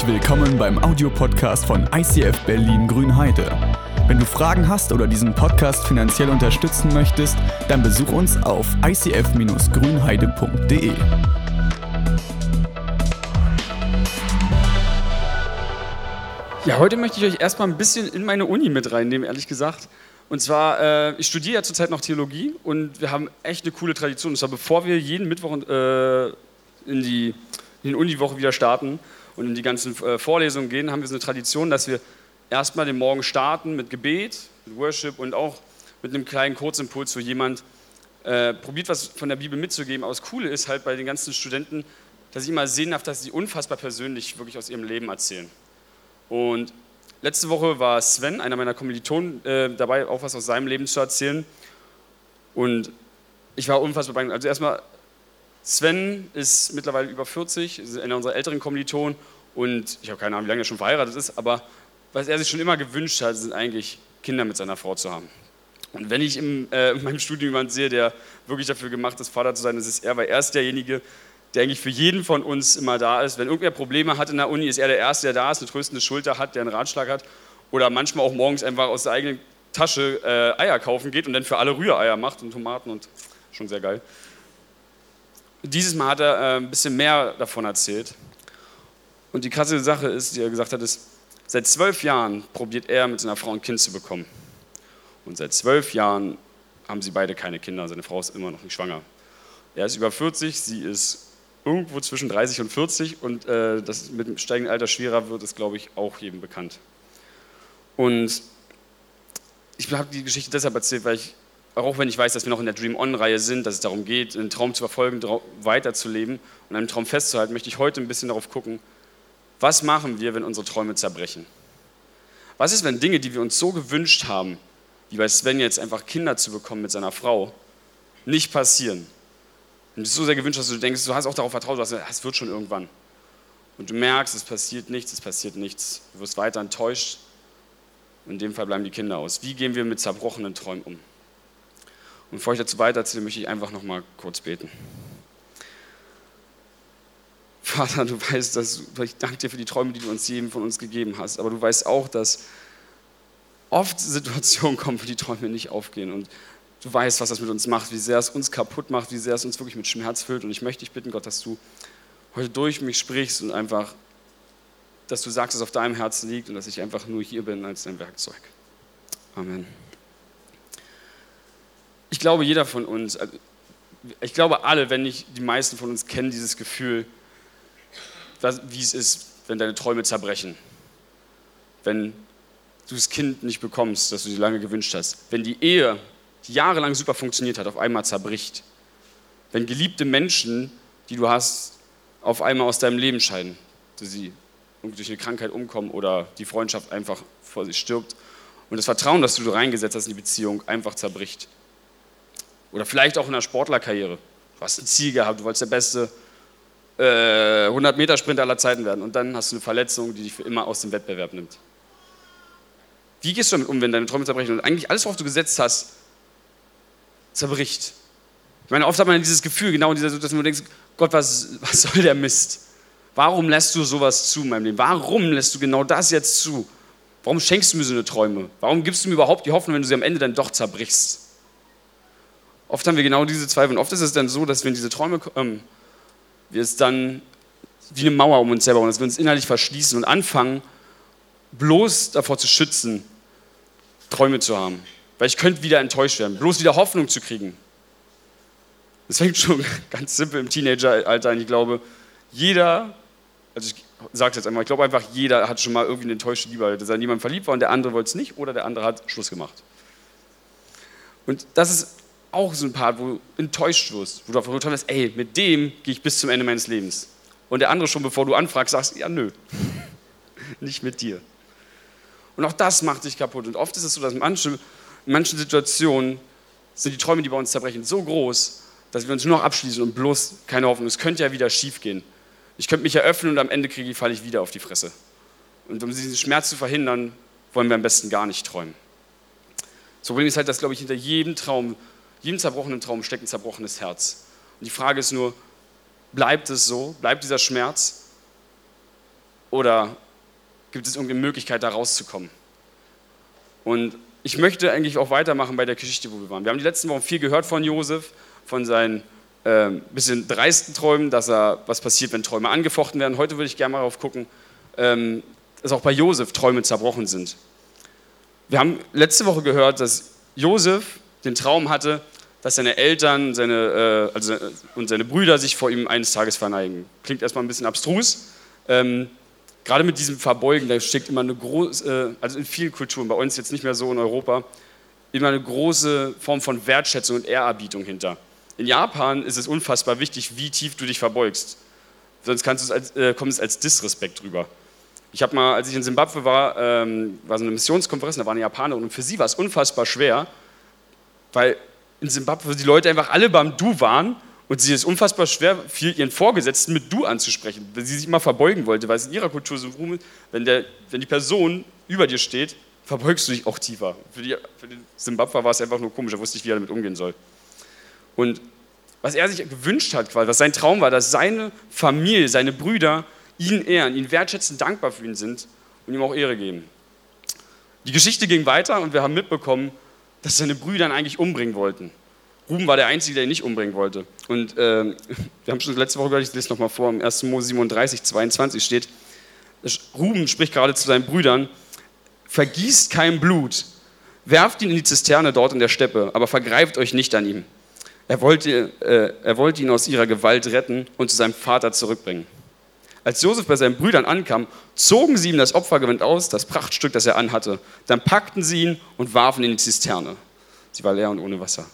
Herzlich willkommen beim Audiopodcast von ICF Berlin Grünheide. Wenn du Fragen hast oder diesen Podcast finanziell unterstützen möchtest, dann besuch uns auf icf-grünheide.de. Ja, heute möchte ich euch erstmal ein bisschen in meine Uni mit reinnehmen, ehrlich gesagt. Und zwar, äh, ich studiere ja zurzeit noch Theologie und wir haben echt eine coole Tradition. Und zwar, bevor wir jeden Mittwoch äh, in die, in die Uniwoche wieder starten und in die ganzen äh, Vorlesungen gehen, haben wir so eine Tradition, dass wir erstmal den Morgen starten mit Gebet, mit Worship und auch mit einem kleinen Kurzimpuls, wo jemand äh, probiert, was von der Bibel mitzugeben. Aber das Coole ist halt bei den ganzen Studenten, dass ich immer sehen darf, dass sie unfassbar persönlich wirklich aus ihrem Leben erzählen. Und letzte Woche war Sven, einer meiner Kommilitonen, äh, dabei, auch was aus seinem Leben zu erzählen. Und ich war unfassbar beeindruckt. Also erstmal, Sven ist mittlerweile über 40, ist einer unserer älteren Kommilitonen. Und ich habe keine Ahnung, wie lange er schon verheiratet ist, aber was er sich schon immer gewünscht hat, sind eigentlich Kinder mit seiner Frau zu haben. Und wenn ich im, äh, in meinem Studium jemanden sehe, der wirklich dafür gemacht ist, Vater zu sein, das ist er, weil er ist derjenige, der eigentlich für jeden von uns immer da ist. Wenn irgendwer Probleme hat in der Uni, ist er der Erste, der da ist, eine tröstende Schulter hat, der einen Ratschlag hat. Oder manchmal auch morgens einfach aus der eigenen Tasche äh, Eier kaufen geht und dann für alle Rühreier macht und Tomaten und schon sehr geil. Dieses Mal hat er äh, ein bisschen mehr davon erzählt. Und die krasse Sache ist, die er gesagt hat, ist, seit zwölf Jahren probiert er mit seiner Frau ein Kind zu bekommen. Und seit zwölf Jahren haben sie beide keine Kinder. Seine Frau ist immer noch nicht schwanger. Er ist über 40, sie ist irgendwo zwischen 30 und 40 und äh, dass mit dem steigenden Alter schwerer wird, ist, glaube ich, auch jedem bekannt. Und ich habe die Geschichte deshalb erzählt, weil ich, auch wenn ich weiß, dass wir noch in der Dream On-Reihe sind, dass es darum geht, einen Traum zu verfolgen, weiterzuleben und einen Traum festzuhalten, möchte ich heute ein bisschen darauf gucken, was machen wir, wenn unsere Träume zerbrechen? Was ist, wenn Dinge, die wir uns so gewünscht haben, wie bei Sven jetzt einfach Kinder zu bekommen mit seiner Frau, nicht passieren? Und es so sehr gewünscht, dass du denkst, du hast auch darauf vertraut, dass es wird schon irgendwann. Und du merkst, es passiert nichts, es passiert nichts. Du wirst weiter enttäuscht. In dem Fall bleiben die Kinder aus. Wie gehen wir mit zerbrochenen Träumen um? Und bevor ich dazu weitererzähle, möchte ich einfach noch mal kurz beten. Vater, du weißt, dass ich danke dir für die Träume, die du uns jedem von uns gegeben hast. Aber du weißt auch, dass oft Situationen kommen, wo die Träume nicht aufgehen. Und du weißt, was das mit uns macht, wie sehr es uns kaputt macht, wie sehr es uns wirklich mit Schmerz füllt. Und ich möchte dich bitten, Gott, dass du heute durch mich sprichst und einfach, dass du sagst, dass es auf deinem Herzen liegt und dass ich einfach nur hier bin als dein Werkzeug. Amen. Ich glaube, jeder von uns, also ich glaube alle, wenn nicht die meisten von uns kennen dieses Gefühl, wie es ist, wenn deine Träume zerbrechen. Wenn du das Kind nicht bekommst, das du dir lange gewünscht hast. Wenn die Ehe die jahrelang super funktioniert hat, auf einmal zerbricht. Wenn geliebte Menschen, die du hast, auf einmal aus deinem Leben scheiden, dass sie durch eine Krankheit umkommen oder die Freundschaft einfach vor sich stirbt und das Vertrauen, das du reingesetzt hast in die Beziehung, einfach zerbricht. Oder vielleicht auch in der Sportlerkarriere. Du hast ein Ziel gehabt, du wolltest der beste äh, 100-Meter-Sprinter aller Zeiten werden und dann hast du eine Verletzung, die dich für immer aus dem Wettbewerb nimmt. Wie gehst du damit um, wenn deine Träume zerbrechen und eigentlich alles, worauf du gesetzt hast, zerbricht. Ich meine, oft hat man dieses Gefühl, genau in dieser Situation, wo du denkst, Gott, was, was soll der Mist? Warum lässt du sowas zu in meinem Leben? Warum lässt du genau das jetzt zu? Warum schenkst du mir so eine Träume? Warum gibst du mir überhaupt die Hoffnung, wenn du sie am Ende dann doch zerbrichst? Oft haben wir genau diese Zweifel. Und oft ist es dann so, dass wenn diese Träume kommen, wir es dann wie eine Mauer um uns selber bauen, dass wir uns innerlich verschließen und anfangen, bloß davor zu schützen, Träume zu haben weil ich könnte wieder enttäuscht werden, bloß wieder Hoffnung zu kriegen. Das fängt schon ganz simpel im Teenageralter an. Ich glaube, jeder, also ich sage es jetzt einmal, ich glaube einfach, jeder hat schon mal irgendwie eine enttäuschte Liebe, dass er in jemanden verliebt war und der andere wollte es nicht oder der andere hat Schluss gemacht. Und das ist auch so ein Part, wo du enttäuscht wirst, wo du davon wirst, ey, mit dem gehe ich bis zum Ende meines Lebens. Und der andere schon, bevor du anfragst, sagst, ja, nö, nicht mit dir. Und auch das macht dich kaputt. Und oft ist es so, dass manche in manchen Situationen sind die Träume, die bei uns zerbrechen, so groß, dass wir uns nur noch abschließen und bloß keine Hoffnung. Es könnte ja wieder schief gehen. Ich könnte mich eröffnen und am Ende kriege ich, falle ich wieder auf die Fresse. Und um diesen Schmerz zu verhindern, wollen wir am besten gar nicht träumen. Das Problem ist halt, dass, glaube ich, hinter jedem Traum, jedem zerbrochenen Traum steckt ein zerbrochenes Herz. Und die Frage ist nur, bleibt es so? Bleibt dieser Schmerz? oder gibt es irgendeine Möglichkeit, da rauszukommen? Und ich möchte eigentlich auch weitermachen bei der Geschichte, wo wir waren. Wir haben die letzten Wochen viel gehört von Josef, von seinen äh, bisschen dreisten Träumen, dass er, was passiert, wenn Träume angefochten werden. Heute würde ich gerne mal darauf gucken, ähm, dass auch bei Josef Träume zerbrochen sind. Wir haben letzte Woche gehört, dass Josef den Traum hatte, dass seine Eltern seine, äh, also, und seine Brüder sich vor ihm eines Tages verneigen. Klingt erstmal ein bisschen abstrus. Ähm, gerade mit diesem Verbeugen, da steckt immer eine große, äh, also in vielen Kulturen, bei uns jetzt nicht mehr so in Europa, immer eine große Form von Wertschätzung und Ehrerbietung hinter. In Japan ist es unfassbar wichtig, wie tief du dich verbeugst. Sonst kannst als, äh, kommt es als Disrespekt rüber. Ich habe mal, als ich in Simbabwe war, ähm, war so eine Missionskonferenz, da war eine Japanerin und für sie war es unfassbar schwer, weil in Simbabwe die Leute einfach alle beim Du waren und sie es unfassbar schwer fiel, ihren Vorgesetzten mit Du anzusprechen, weil sie sich immer verbeugen wollte, weil es in ihrer Kultur so ist, wenn, der, wenn die Person über dir steht, verbeugst du dich auch tiefer. Für, die, für den Simbabwe war es einfach nur komisch, er wusste nicht, wie er damit umgehen soll. Und was er sich gewünscht hat, was sein Traum war, dass seine Familie, seine Brüder ihn ehren, ihn wertschätzen, dankbar für ihn sind und ihm auch Ehre geben. Die Geschichte ging weiter und wir haben mitbekommen, dass seine Brüder ihn eigentlich umbringen wollten. Ruben war der Einzige, der ihn nicht umbringen wollte. Und äh, wir haben schon letzte Woche gehört, ich lese es nochmal vor, im 1. Mose 37, 22 steht, Ruben spricht gerade zu seinen Brüdern, vergießt kein Blut, werft ihn in die Zisterne dort in der Steppe, aber vergreift euch nicht an ihm. Er wollte, äh, er wollte ihn aus ihrer Gewalt retten und zu seinem Vater zurückbringen. Als Josef bei seinen Brüdern ankam, zogen sie ihm das Opfergewand aus, das Prachtstück, das er anhatte. Dann packten sie ihn und warfen ihn in die Zisterne. Sie war leer und ohne Wasser.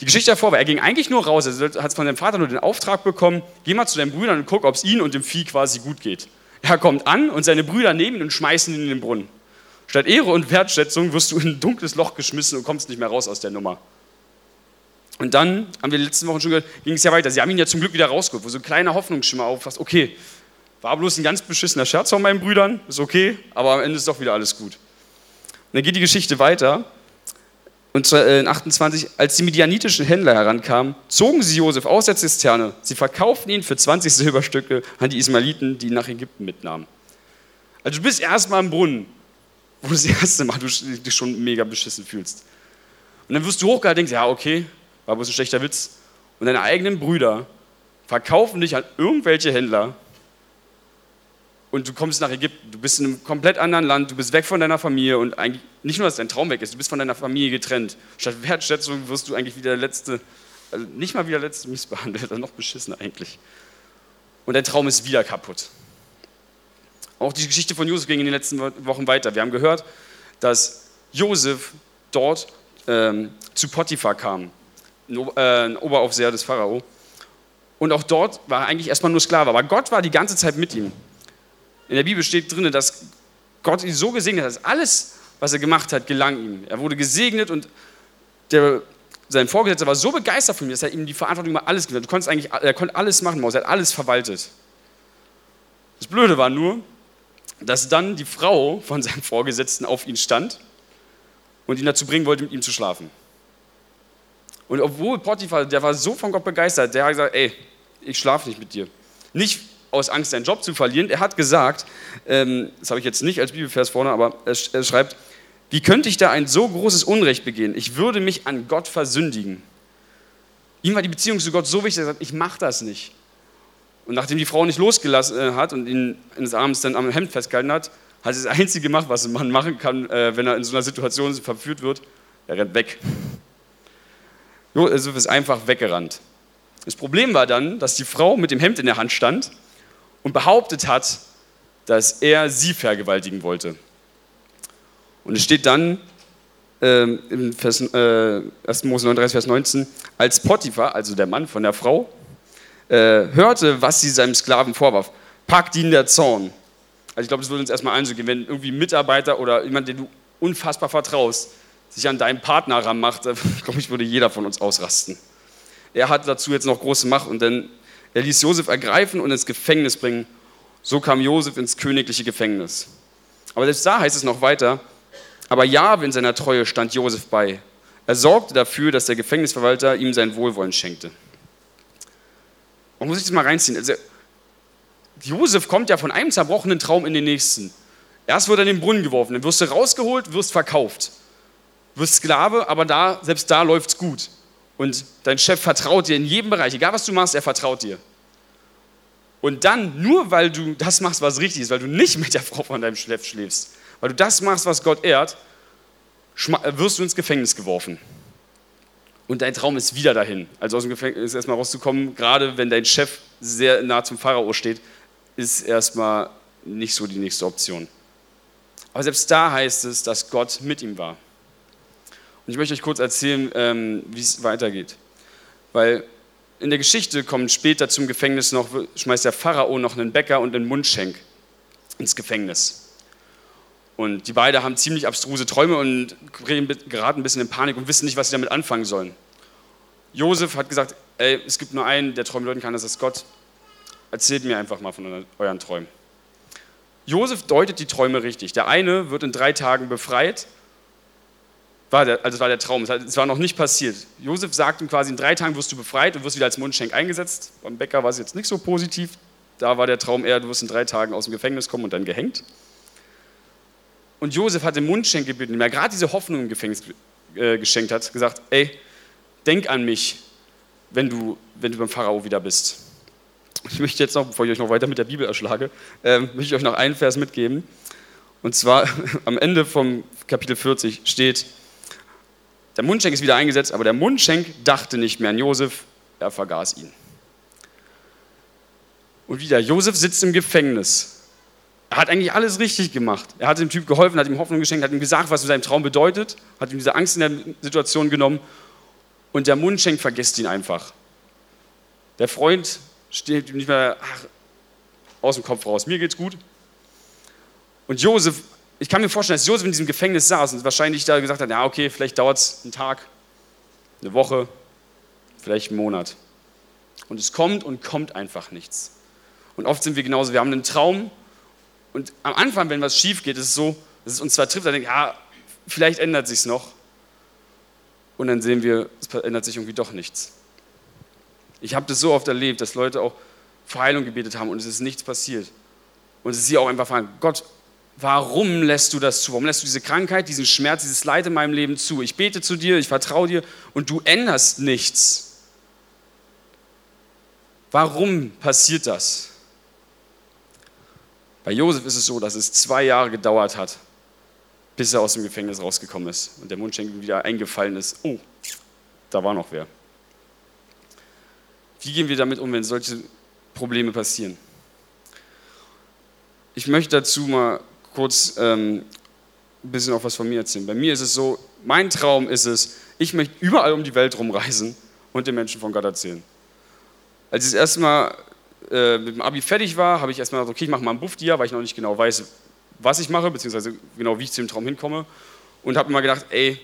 Die Geschichte davor war, er ging eigentlich nur raus, er hat von seinem Vater nur den Auftrag bekommen, geh mal zu deinen Brüdern und guck, ob es ihnen und dem Vieh quasi gut geht. Er kommt an und seine Brüder nehmen ihn und schmeißen ihn in den Brunnen. Statt Ehre und Wertschätzung wirst du in ein dunkles Loch geschmissen und kommst nicht mehr raus aus der Nummer. Und dann, haben wir die letzten Wochen schon gehört, ging es ja weiter. Sie haben ihn ja zum Glück wieder rausgeholt, wo so ein kleiner Hoffnungsschimmer auffasst. Okay, war bloß ein ganz beschissener Scherz von meinen Brüdern, ist okay, aber am Ende ist doch wieder alles gut. Und dann geht die Geschichte weiter. Und zwar in 28, als die medianitischen Händler herankamen, zogen sie Josef aus der Zisterne. Sie verkauften ihn für 20 Silberstücke an die Ismailiten, die ihn nach Ägypten mitnahmen. Also du bist erstmal im Brunnen, wo du das erste Mal du dich schon mega beschissen fühlst. Und dann wirst du hochgehalten und denkst, ja, okay, war bloß ein schlechter Witz. Und deine eigenen Brüder verkaufen dich an irgendwelche Händler und du kommst nach Ägypten. Du bist in einem komplett anderen Land, du bist weg von deiner Familie und eigentlich nicht nur, dass dein Traum weg ist, du bist von deiner Familie getrennt. Statt Wertschätzung wirst du eigentlich wieder der letzte, also nicht mal wieder der letzte missbehandelt, noch beschissener eigentlich. Und dein Traum ist wieder kaputt. Auch die Geschichte von Josef ging in den letzten Wochen weiter. Wir haben gehört, dass Josef dort ähm, zu Potiphar kam ein Oberaufseher des Pharao. Und auch dort war er eigentlich erstmal nur Sklave, aber Gott war die ganze Zeit mit ihm. In der Bibel steht drin, dass Gott ihn so gesegnet hat, dass alles, was er gemacht hat, gelang ihm. Er wurde gesegnet und der, sein Vorgesetzter war so begeistert von ihm, dass er ihm die Verantwortung über alles gegeben hat. Er konnte alles machen, er hat alles verwaltet. Das Blöde war nur, dass dann die Frau von seinem Vorgesetzten auf ihn stand und ihn dazu bringen wollte, mit ihm zu schlafen. Und obwohl Potiphar, der war so von Gott begeistert, der hat gesagt, ey, ich schlafe nicht mit dir. Nicht aus Angst, seinen Job zu verlieren. Er hat gesagt, ähm, das habe ich jetzt nicht als Bibelvers vorne, aber er, er schreibt, wie könnte ich da ein so großes Unrecht begehen? Ich würde mich an Gott versündigen. Ihm war die Beziehung zu Gott so wichtig, er sagt, ich mache das nicht. Und nachdem die Frau nicht losgelassen äh, hat und ihn eines Abends dann am Hemd festgehalten hat, hat er das Einzige gemacht, was ein Mann machen kann, äh, wenn er in so einer Situation verführt wird. Er rennt weg. Josef ist einfach weggerannt. Das Problem war dann, dass die Frau mit dem Hemd in der Hand stand und behauptet hat, dass er sie vergewaltigen wollte. Und es steht dann ähm, im Vers, äh, 1. Mose 39, Vers 19, als Potiphar, also der Mann von der Frau, äh, hörte, was sie seinem Sklaven vorwarf, packt ihn der Zorn. Also ich glaube, das würde uns erstmal einzugehen, wenn irgendwie ein Mitarbeiter oder jemand, den du unfassbar vertraust, sich an deinen Partner ranmacht, glaube ich, würde jeder von uns ausrasten. Er hat dazu jetzt noch große Macht und dann er ließ Josef ergreifen und ins Gefängnis bringen. So kam Josef ins königliche Gefängnis. Aber selbst da heißt es noch weiter, aber Jahwe in seiner Treue stand Josef bei. Er sorgte dafür, dass der Gefängnisverwalter ihm sein Wohlwollen schenkte. Man muss sich das mal reinziehen. Also, Josef kommt ja von einem zerbrochenen Traum in den nächsten. Erst wird er in den Brunnen geworfen, dann wirst du rausgeholt, wirst verkauft. Wirst Sklave, aber da, selbst da läuft es gut. Und dein Chef vertraut dir in jedem Bereich, egal was du machst, er vertraut dir. Und dann, nur weil du das machst, was richtig ist, weil du nicht mit der Frau von deinem Chef schläfst, weil du das machst, was Gott ehrt, wirst du ins Gefängnis geworfen. Und dein Traum ist wieder dahin. Also aus dem Gefängnis erstmal rauszukommen, gerade wenn dein Chef sehr nah zum Pharao steht, ist erstmal nicht so die nächste Option. Aber selbst da heißt es, dass Gott mit ihm war. Und ich möchte euch kurz erzählen, ähm, wie es weitergeht. Weil in der Geschichte kommt später zum Gefängnis noch, schmeißt der Pharao noch einen Bäcker und einen Mundschenk ins Gefängnis. Und die beiden haben ziemlich abstruse Träume und geraten ein bisschen in Panik und wissen nicht, was sie damit anfangen sollen. Josef hat gesagt, ey, es gibt nur einen, der Träume deuten kann, das ist Gott. Erzählt mir einfach mal von euren Träumen. Josef deutet die Träume richtig. Der eine wird in drei Tagen befreit. War der, also das war der Traum, es war noch nicht passiert. Josef sagt ihm quasi, in drei Tagen wirst du befreit und wirst wieder als Mundschenk eingesetzt. Beim Bäcker war es jetzt nicht so positiv. Da war der Traum eher, du wirst in drei Tagen aus dem Gefängnis kommen und dann gehängt. Und Josef hat den Mundschenk gebeten, dem er gerade diese Hoffnung im Gefängnis äh, geschenkt hat, gesagt, ey, denk an mich, wenn du, wenn du beim Pharao wieder bist. Ich möchte jetzt noch, bevor ich euch noch weiter mit der Bibel erschlage, äh, möchte ich euch noch einen Vers mitgeben. Und zwar am Ende vom Kapitel 40 steht, der Mundschenk ist wieder eingesetzt, aber der Mundschenk dachte nicht mehr an Josef, er vergaß ihn. Und wieder, Josef sitzt im Gefängnis. Er hat eigentlich alles richtig gemacht. Er hat dem Typ geholfen, hat ihm Hoffnung geschenkt, hat ihm gesagt, was sein Traum bedeutet, hat ihm diese Angst in der Situation genommen und der Mundschenk vergisst ihn einfach. Der Freund steht ihm nicht mehr ach, aus dem Kopf raus. Mir geht's gut. Und Josef, ich kann mir vorstellen, dass Josef in diesem Gefängnis saß und wahrscheinlich da gesagt hat, ja okay, vielleicht dauert es einen Tag, eine Woche, vielleicht einen Monat. Und es kommt und kommt einfach nichts. Und oft sind wir genauso, wir haben einen Traum und am Anfang, wenn was schief geht, ist es so, dass es uns zwar trifft, dann denken, ja, vielleicht ändert sich noch. Und dann sehen wir, es ändert sich irgendwie doch nichts. Ich habe das so oft erlebt, dass Leute auch für Heilung gebetet haben und es ist nichts passiert. Und sie auch einfach fragen, Gott, warum lässt du das zu? Warum lässt du diese Krankheit, diesen Schmerz, dieses Leid in meinem Leben zu? Ich bete zu dir, ich vertraue dir und du änderst nichts. Warum passiert das? Bei Josef ist es so, dass es zwei Jahre gedauert hat, bis er aus dem Gefängnis rausgekommen ist und der Mundschenkel wieder eingefallen ist. Oh, da war noch wer. Wie gehen wir damit um, wenn solche Probleme passieren? Ich möchte dazu mal kurz ähm, ein bisschen auch was von mir erzählen. Bei mir ist es so, mein Traum ist es, ich möchte überall um die Welt rumreisen und den Menschen von Gott erzählen. Als ich das erste Mal äh, mit dem Abi fertig war, habe ich erstmal gesagt, okay, ich mache mal ein Buffdia, weil ich noch nicht genau weiß, was ich mache, beziehungsweise genau wie ich zu dem Traum hinkomme. Und habe mir gedacht, ey,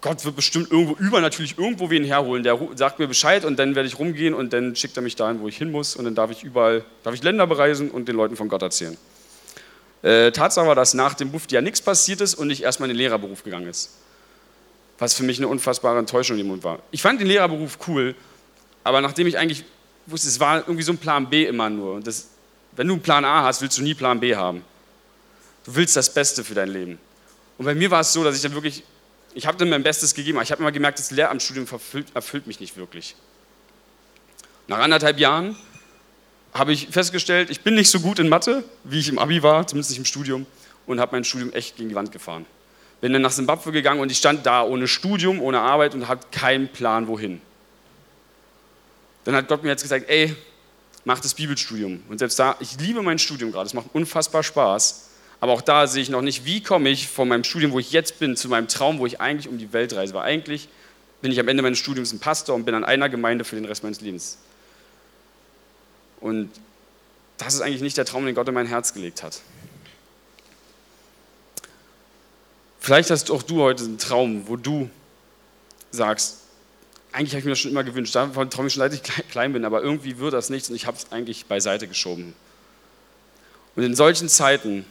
Gott wird bestimmt irgendwo übernatürlich irgendwo wen herholen, der sagt mir Bescheid und dann werde ich rumgehen und dann schickt er mich dahin, wo ich hin muss und dann darf ich überall, darf ich Länder bereisen und den Leuten von Gott erzählen. Äh, Tatsache war, dass nach dem Buff ja nichts passiert ist und ich erstmal in den Lehrerberuf gegangen ist. Was für mich eine unfassbare Enttäuschung im Mund war. Ich fand den Lehrerberuf cool, aber nachdem ich eigentlich wusste, es war irgendwie so ein Plan B immer nur. Und das, wenn du einen Plan A hast, willst du nie Plan B haben. Du willst das Beste für dein Leben. Und bei mir war es so, dass ich dann wirklich ich habe dann mein Bestes gegeben, aber ich habe immer gemerkt, das Lehramtsstudium erfüllt, erfüllt mich nicht wirklich. Nach anderthalb Jahren habe ich festgestellt, ich bin nicht so gut in Mathe, wie ich im Abi war, zumindest nicht im Studium, und habe mein Studium echt gegen die Wand gefahren. Bin dann nach Simbabwe gegangen und ich stand da ohne Studium, ohne Arbeit und hatte keinen Plan, wohin. Dann hat Gott mir jetzt gesagt, ey, mach das Bibelstudium. Und selbst da, ich liebe mein Studium gerade, es macht unfassbar Spaß. Aber auch da sehe ich noch nicht, wie komme ich von meinem Studium, wo ich jetzt bin, zu meinem Traum, wo ich eigentlich um die Welt reise. Weil eigentlich bin ich am Ende meines Studiums ein Pastor und bin an einer Gemeinde für den Rest meines Lebens. Und das ist eigentlich nicht der Traum, den Gott in mein Herz gelegt hat. Vielleicht hast auch du heute einen Traum, wo du sagst, eigentlich habe ich mir das schon immer gewünscht, davon träume ich schon seit ich klein bin, aber irgendwie wird das nichts und ich habe es eigentlich beiseite geschoben. Und in solchen Zeiten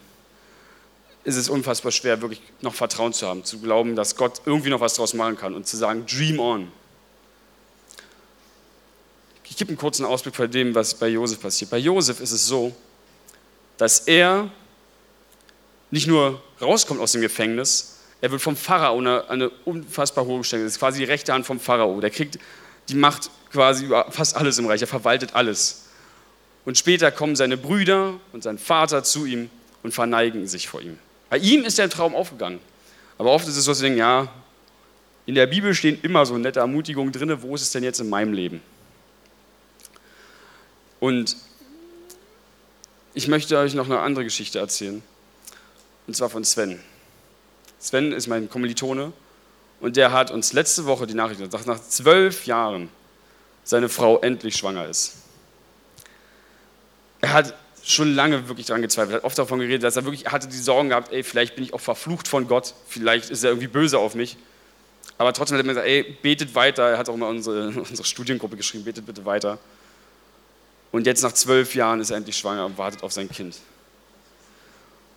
ist es unfassbar schwer, wirklich noch Vertrauen zu haben, zu glauben, dass Gott irgendwie noch was draus machen kann und zu sagen, dream on. Ich gebe einen kurzen Ausblick von dem, was bei Josef passiert. Bei Josef ist es so, dass er nicht nur rauskommt aus dem Gefängnis, er wird vom Pharao eine, eine unfassbar hohe Stelle. Das ist quasi die rechte Hand vom Pharao. Der kriegt die Macht quasi über fast alles im Reich. Er verwaltet alles. Und später kommen seine Brüder und sein Vater zu ihm und verneigen sich vor ihm. Bei ihm ist der Traum aufgegangen. Aber oft ist es so, dass wir denken, ja, in der Bibel stehen immer so nette Ermutigungen drin, wo ist es denn jetzt in meinem Leben? Und ich möchte euch noch eine andere Geschichte erzählen. Und zwar von Sven. Sven ist mein Kommilitone und der hat uns letzte Woche die Nachricht gesagt, dass nach zwölf Jahren seine Frau endlich schwanger ist. Er hat schon lange wirklich daran gezweifelt, hat oft davon geredet, dass er wirklich hatte die Sorgen gehabt, ey, vielleicht bin ich auch verflucht von Gott, vielleicht ist er irgendwie böse auf mich. Aber trotzdem hat er mir gesagt, ey, betet weiter. Er hat auch mal unsere, unsere Studiengruppe geschrieben, betet bitte weiter. Und jetzt nach zwölf Jahren ist er endlich schwanger und wartet auf sein Kind.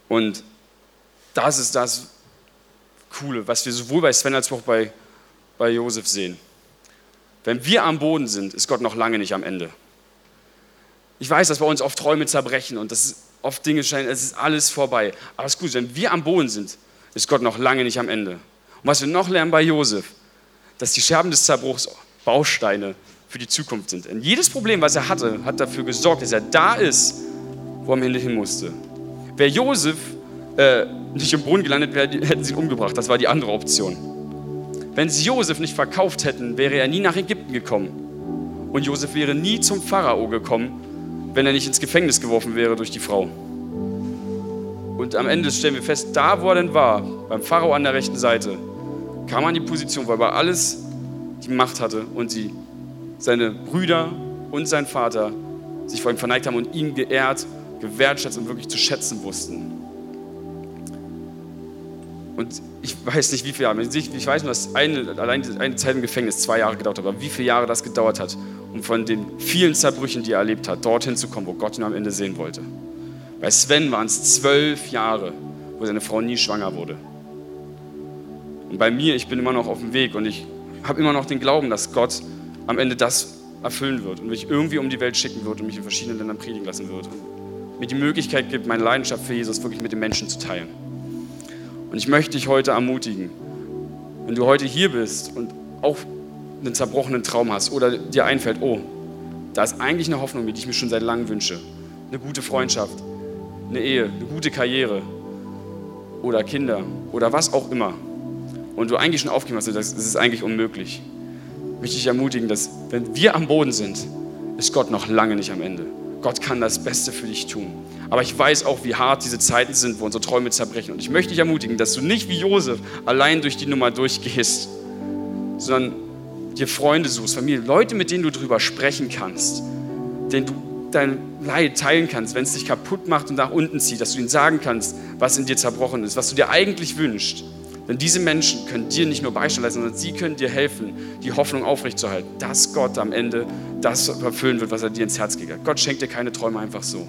Und das ist das Coole, was wir sowohl bei Sven als auch bei, bei Josef sehen. Wenn wir am Boden sind, ist Gott noch lange nicht am Ende. Ich weiß, dass bei uns oft Träume zerbrechen und dass oft Dinge scheinen, es ist alles vorbei. Aber es ist gut, wenn wir am Boden sind, ist Gott noch lange nicht am Ende. Und was wir noch lernen bei Josef, dass die Scherben des Zerbruchs Bausteine für die Zukunft sind. Denn jedes Problem, was er hatte, hat dafür gesorgt, dass er da ist, wo er am Ende hin musste. Wäre Josef äh, nicht im Brunnen gelandet wäre, hätten sie ihn umgebracht. Das war die andere Option. Wenn sie Josef nicht verkauft hätten, wäre er nie nach Ägypten gekommen. Und Josef wäre nie zum Pharao gekommen, wenn er nicht ins Gefängnis geworfen wäre durch die Frau. Und am Ende stellen wir fest, da wo er denn war, beim Pharao an der rechten Seite, kam er an die Position, wo er alles die Macht hatte und sie, seine Brüder und sein Vater sich vor ihm verneigt haben und ihn geehrt, gewertschätzt und wirklich zu schätzen wussten. Und ich weiß nicht, wie viele Jahre. Ich weiß nur, dass eine, allein eine Zeit im Gefängnis zwei Jahre gedauert hat, aber wie viele Jahre das gedauert hat, um von den vielen Zerbrüchen, die er erlebt hat, dorthin zu kommen, wo Gott ihn am Ende sehen wollte. Bei Sven waren es zwölf Jahre, wo seine Frau nie schwanger wurde. Und bei mir, ich bin immer noch auf dem Weg und ich habe immer noch den Glauben, dass Gott am Ende das erfüllen wird und mich irgendwie um die Welt schicken wird und mich in verschiedenen Ländern predigen lassen wird und mir die Möglichkeit gibt, meine Leidenschaft für Jesus wirklich mit den Menschen zu teilen. Und ich möchte dich heute ermutigen, wenn du heute hier bist und auch einen zerbrochenen Traum hast oder dir einfällt, oh, da ist eigentlich eine Hoffnung, die ich mir schon seit langem wünsche. Eine gute Freundschaft, eine Ehe, eine gute Karriere oder Kinder oder was auch immer. Und du eigentlich schon aufgegeben hast, das ist eigentlich unmöglich. Möchte ich ermutigen, dass wenn wir am Boden sind, ist Gott noch lange nicht am Ende. Gott kann das Beste für dich tun. Aber ich weiß auch, wie hart diese Zeiten sind, wo unsere Träume zerbrechen. Und ich möchte dich ermutigen, dass du nicht wie Josef allein durch die Nummer durchgehst, sondern dir Freunde suchst, Familie, Leute, mit denen du drüber sprechen kannst, denen du dein Leid teilen kannst, wenn es dich kaputt macht und nach unten zieht, dass du ihnen sagen kannst, was in dir zerbrochen ist, was du dir eigentlich wünschst. Denn diese Menschen können dir nicht nur Beistand leisten, sondern sie können dir helfen, die Hoffnung aufrechtzuerhalten, dass Gott am Ende das erfüllen wird, was er dir ins Herz gegeben hat. Gott schenkt dir keine Träume einfach so.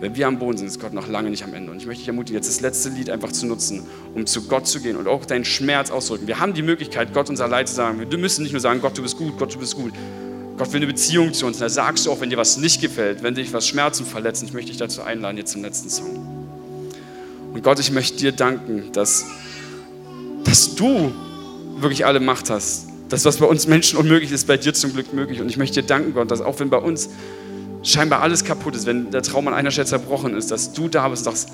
Wenn wir am Boden sind, ist Gott noch lange nicht am Ende. Und ich möchte dich ermutigen, jetzt das letzte Lied einfach zu nutzen, um zu Gott zu gehen und auch deinen Schmerz auszudrücken. Wir haben die Möglichkeit, Gott unser Leid zu sagen. Wir müssen nicht nur sagen, Gott, du bist gut, Gott, du bist gut. Gott will eine Beziehung zu uns. Und da sagst du auch, wenn dir was nicht gefällt, wenn dich was Schmerzen verletzen. Ich möchte dich dazu einladen, jetzt zum letzten Song. Und Gott, ich möchte dir danken, dass, dass du wirklich alle Macht hast. Das, was bei uns Menschen unmöglich ist, bei dir zum Glück möglich. Und ich möchte dir danken, Gott, dass auch wenn bei uns scheinbar alles kaputt ist, wenn der Traum an einer Stelle zerbrochen ist, dass du da bist sagst,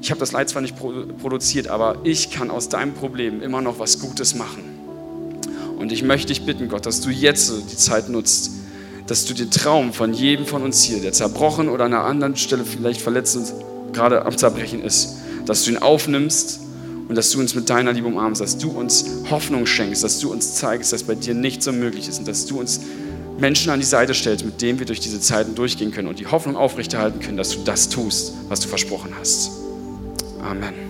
ich habe das Leid zwar nicht produziert, aber ich kann aus deinem Problem immer noch was Gutes machen. Und ich möchte dich bitten, Gott, dass du jetzt die Zeit nutzt, dass du den Traum von jedem von uns hier, der zerbrochen oder an einer anderen Stelle vielleicht verletzt und gerade am Zerbrechen ist, dass du ihn aufnimmst und dass du uns mit deiner Liebe umarmst, dass du uns Hoffnung schenkst, dass du uns zeigst, dass bei dir nichts unmöglich ist und dass du uns Menschen an die Seite stellst, mit denen wir durch diese Zeiten durchgehen können und die Hoffnung aufrechterhalten können, dass du das tust, was du versprochen hast. Amen.